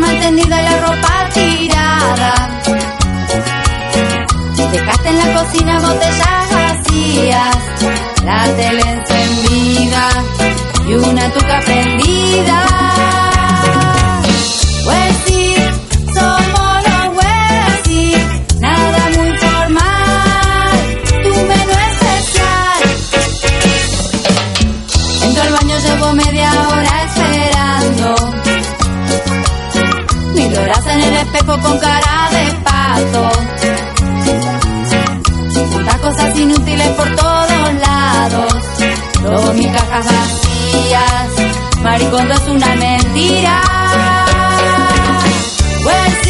Cama tendida y la ropa tirada. Dejaste en la cocina botellas vacías. La tele encendida y una tuca prendida. Con cara de pato. Tantas cosas inútiles por todos lados. Todas mis cajas vacías. Maricondo es una mentira. Pues